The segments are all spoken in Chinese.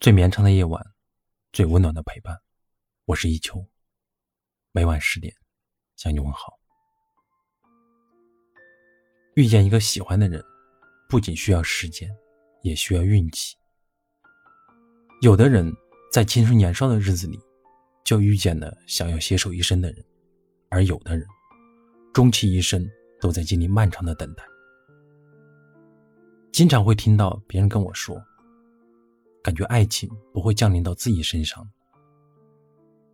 最绵长的夜晚，最温暖的陪伴。我是一秋，每晚十点向你问好。遇见一个喜欢的人，不仅需要时间，也需要运气。有的人在青春年少的日子里，就遇见了想要携手一生的人，而有的人，终其一生都在经历漫长的等待。经常会听到别人跟我说。感觉爱情不会降临到自己身上，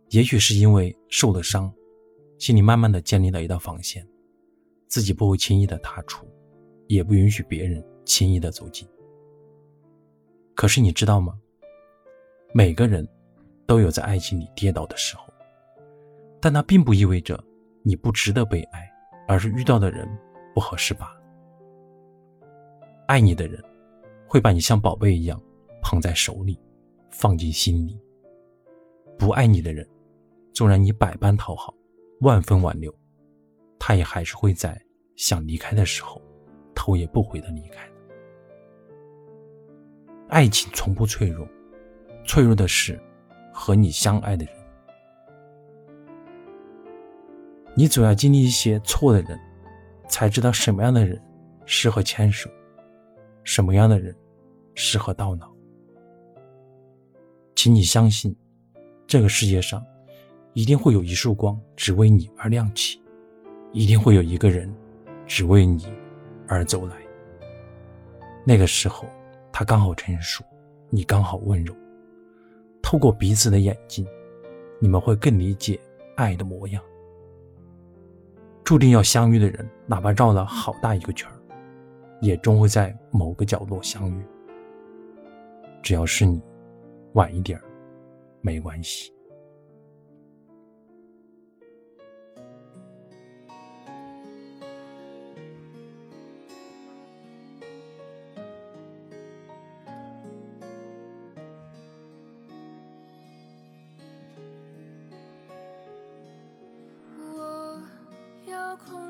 也许是因为受了伤，心里慢慢的建立了一道防线，自己不会轻易的踏出，也不允许别人轻易的走进。可是你知道吗？每个人都有在爱情里跌倒的时候，但那并不意味着你不值得被爱，而是遇到的人不合适罢了。爱你的人，会把你像宝贝一样。捧在手里，放进心里。不爱你的人，纵然你百般讨好，万分挽留，他也还是会在想离开的时候，头也不回的离开。爱情从不脆弱，脆弱的是和你相爱的人。你总要经历一些错的人，才知道什么样的人适合牵手，什么样的人适合到老。请你相信，这个世界上一定会有一束光只为你而亮起，一定会有一个人只为你而走来。那个时候，他刚好成熟，你刚好温柔。透过彼此的眼睛，你们会更理解爱的模样。注定要相遇的人，哪怕绕了好大一个圈，也终会在某个角落相遇。只要是你。晚一点儿没关系。我要控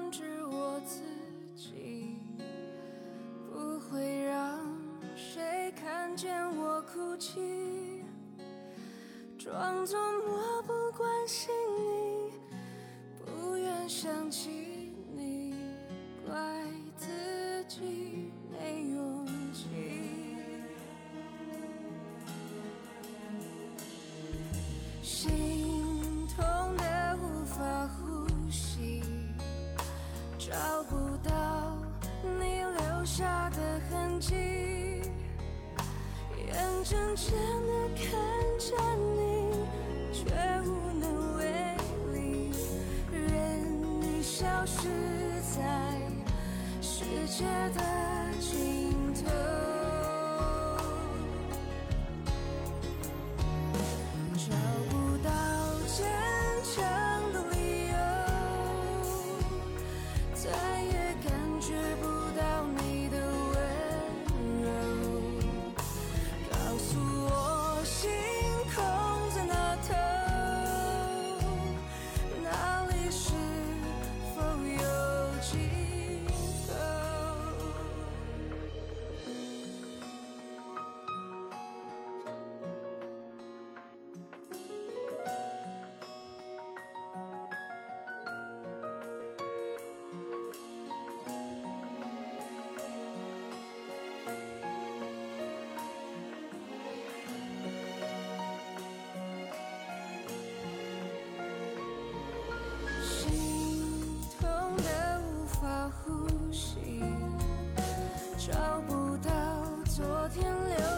装作漠不关心你，不愿想起你，怪自己没勇气。心痛的无法呼吸，找不到你留下的痕迹，眼睁睁的看着你。却无能为力，任你消失在世界的尽头。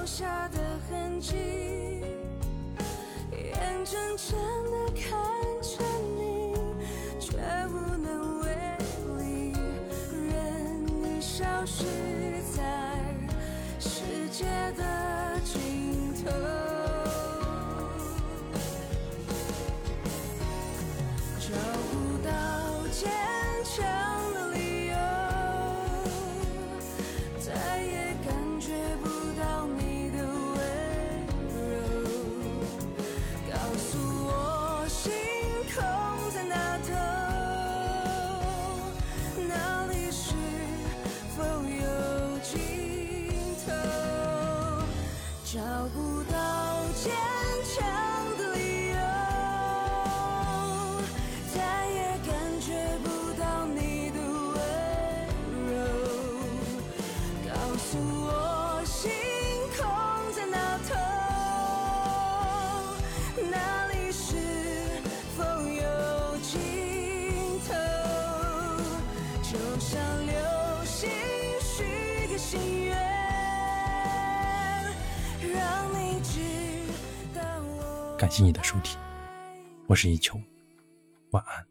下的痕迹，眼睁睁的看着你，却无能为力，任你消失。Yeah. 感谢你的收听，我是一秋，晚安。